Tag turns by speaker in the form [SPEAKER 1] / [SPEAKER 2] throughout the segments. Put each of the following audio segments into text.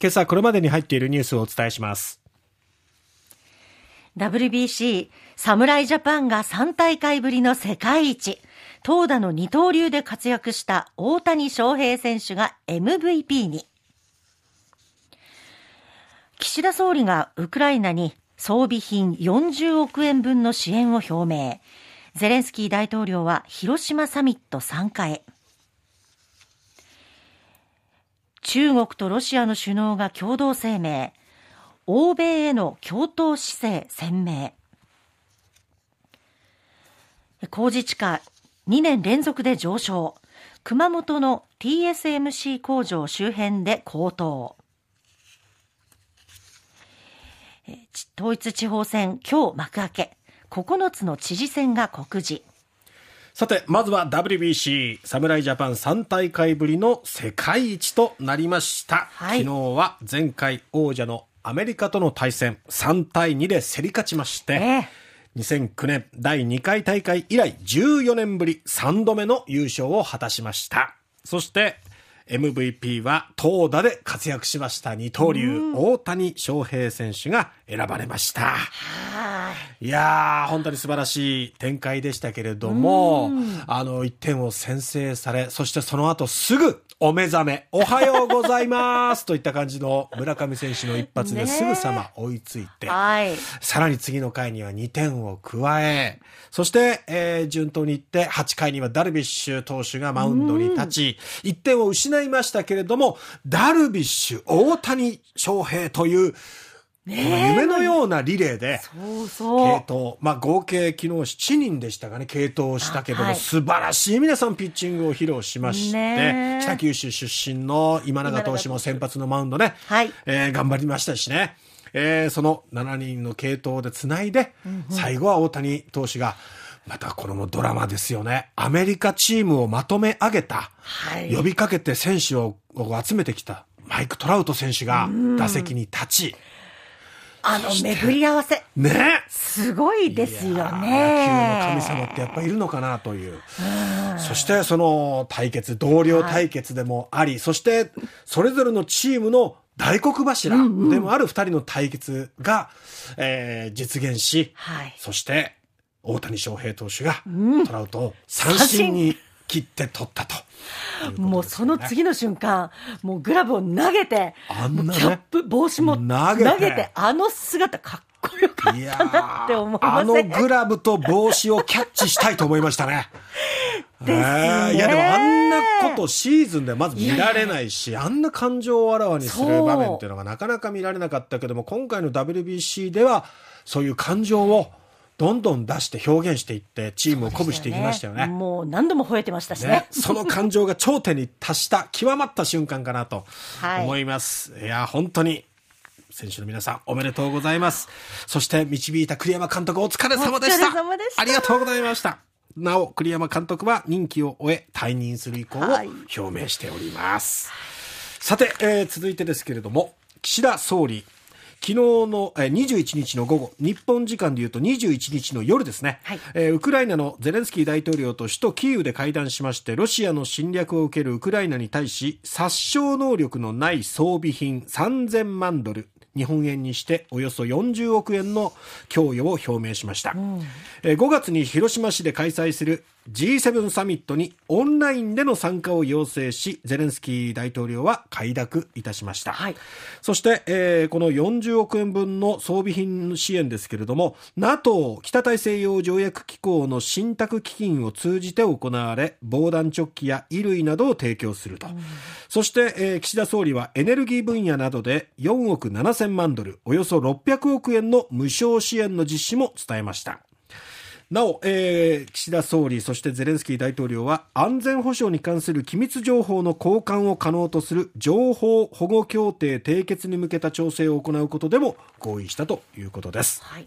[SPEAKER 1] 今朝これまでに入っているニュースをお伝えします
[SPEAKER 2] WBC 侍ジャパンが3大会ぶりの世界一投打の二刀流で活躍した大谷翔平選手が MVP に岸田総理がウクライナに装備品40億円分の支援を表明。ゼレンスキー大統領は広島サミット参加へ。中国とロシアの首脳が共同声明。欧米への共闘姿勢鮮明。工事地価2年連続で上昇。熊本の TSMC 工場周辺で高騰。統一地方選今日幕開け9つの知事選が告示
[SPEAKER 1] さて、まずは WBC 侍ジャパン3大会ぶりの世界一となりました。はい、昨日は前回王者のアメリカとの対戦3対2で競り勝ちまして、えー、2009年第2回大会以来14年ぶり3度目の優勝を果たしました。そして MVP は投打で活躍しました二刀流、大谷翔平選手が選ばれました。いやー、本当に素晴らしい展開でしたけれども、あの、1点を先制され、そしてその後すぐお目覚め、おはようございます。といった感じの村上選手の一発ですぐさま追いついて、はい、さらに次の回には2点を加え、そして、えー、順当にいって8回にはダルビッシュ投手がマウンドに立ち、1点を失いましたけれども、ダルビッシュ、大谷翔平という、夢のようなリレーで、そうそう。系統、まあ合計昨日7人でしたがね、系統をしたけども、はい、素晴らしい皆さんピッチングを披露しまして、北九州出身の今永投手も先発のマウンドね、はい、えー、頑張りましたしね、えー、その7人の系統でつないで、うんうん、最後は大谷投手が、またこのドラマですよね。アメリカチームをまとめ上げた、はい、呼びかけて選手を集めてきたマイク・トラウト選手が打席に立ち、
[SPEAKER 2] あの巡り合わせ。ね。すごいですよね。野球
[SPEAKER 1] の神様ってやっぱいるのかなという。そしてその対決、同僚対決でもあり、はい、そしてそれぞれのチームの大黒柱でもある二人の対決が、えー、実現し、はい、そして大谷翔平投手がトラウトを三振に切って取ったと。
[SPEAKER 2] もうその次の瞬間、もうグラブを投げて、あんなね、キャップ、帽子も投げて、あの姿かっこよかったなって思いま
[SPEAKER 1] すあのグラブと帽子をキャッチしたいと思いましたね。ですね、いやでもあんなことシーズンでまず見られないし、あんな感情をあらわにする場面っていうのがなかなか見られなかったけども、今回の WBC ではそういう感情をどんどん出して表現していってチームを鼓舞していきましたよね。
[SPEAKER 2] うねもう何度も吠えてましたしね、ね、
[SPEAKER 1] その感情が頂点に達した極まった瞬間かなと思います。はい、いや本当に選手の皆さんおめでとうございます。そして導いた栗山監督お疲れ様でした。ありがとうございました。なお栗山監督は任期を終え退任する意向を表明しております。はい、さて、えー、続いてですけれども岸田総理昨日の21日の午後、日本時間でいうと21日の夜ですね、はい、えー、ウクライナのゼレンスキー大統領と首都キーウで会談しまして、ロシアの侵略を受けるウクライナに対し、殺傷能力のない装備品3000万ドル、日本円にしておよそ40億円の供与を表明しました、うん、5月に広島市で開催する G7 サミットにオンラインでの参加を要請しゼレンスキー大統領は快諾いたしました、はい、そして、えー、この40億円分の装備品支援ですけれども NATO 北大西洋条約機構の信託基金を通じて行われ防弾チョッキや衣類などを提供すると、うん、そして、えー、岸田総理はエネルギー分野などで4億7000万ドルおよそ600億円の無償支援の実施も伝えましたなお、えー、岸田総理、そしてゼレンスキー大統領は安全保障に関する機密情報の交換を可能とする情報保護協定締結に向けた調整を行うことでも合意したということです。はい、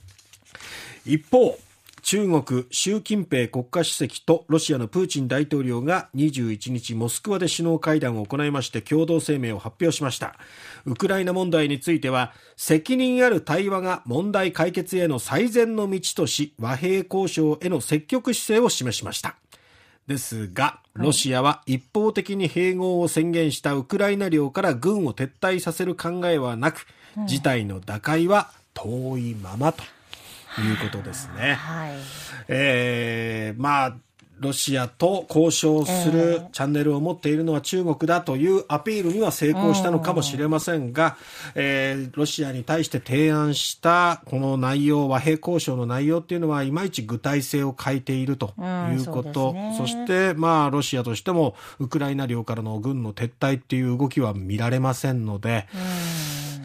[SPEAKER 1] 一方、中国習近平国家主席とロシアのプーチン大統領が21日モスクワで首脳会談を行いまして共同声明を発表しました。ウクライナ問題については責任ある対話が問題解決への最善の道とし和平交渉への積極姿勢を示しました。ですが、ロシアは一方的に併合を宣言したウクライナ領から軍を撤退させる考えはなく、事態の打開は遠いままということですね。はい、えー、まあロシアと交渉するチャンネルを持っているのは中国だというアピールには成功したのかもしれませんが、えー、ロシアに対して提案したこの内容、和平交渉の内容っていうのは、いまいち具体性を欠いているということ、うんね、そして、まあ、ロシアとしても、ウクライナ領からの軍の撤退っていう動きは見られませんので、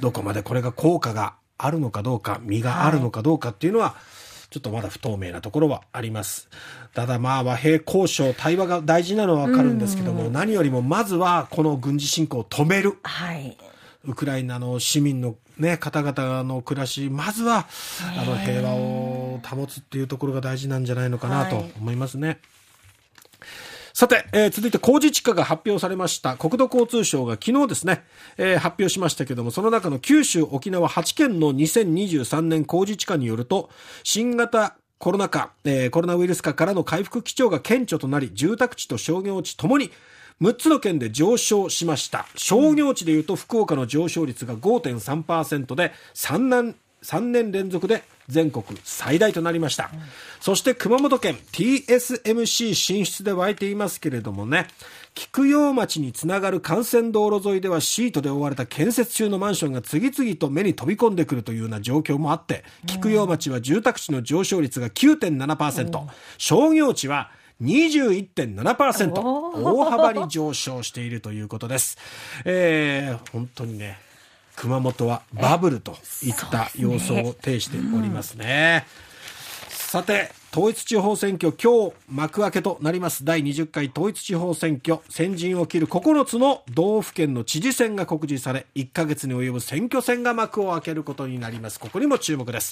[SPEAKER 1] どこまでこれが効果があるのかどうか、身があるのかどうかっていうのは、はいちょっとまだ不透明なところはあります。ただまあ和平交渉、対話が大事なのはわかるんですけども、何よりもまずはこの軍事侵攻を止める。はい。ウクライナの市民のね、方々の暮らし、まずは、あの平和を保つっていうところが大事なんじゃないのかなと思いますね。はいさて、えー、続いて工事地価が発表されました。国土交通省が昨日ですね、えー、発表しましたけども、その中の九州、沖縄8県の2023年工事地価によると、新型コロナ禍、えー、コロナウイルス禍からの回復基調が顕著となり、住宅地と商業地ともに6つの県で上昇しました。商業地でいうと福岡の上昇率が5.3%で3年 ,3 年連続で全国最大となりました、うん、そして熊本県 TSMC 進出で湧いていますけれどもね菊陽町につながる幹線道路沿いではシートで覆われた建設中のマンションが次々と目に飛び込んでくるというような状況もあって菊陽町は住宅地の上昇率が9.7%、うん、商業地は21.7%大幅に上昇しているということです。えー、本当にね熊本はバブルといった様相を呈しておりますね。さて、統一地方選挙、今日幕開けとなります第20回統一地方選挙、先陣を切る9つの道府県の知事選が告示され、1ヶ月に及ぶ選挙戦が幕を開けることになります。ここにも注目です。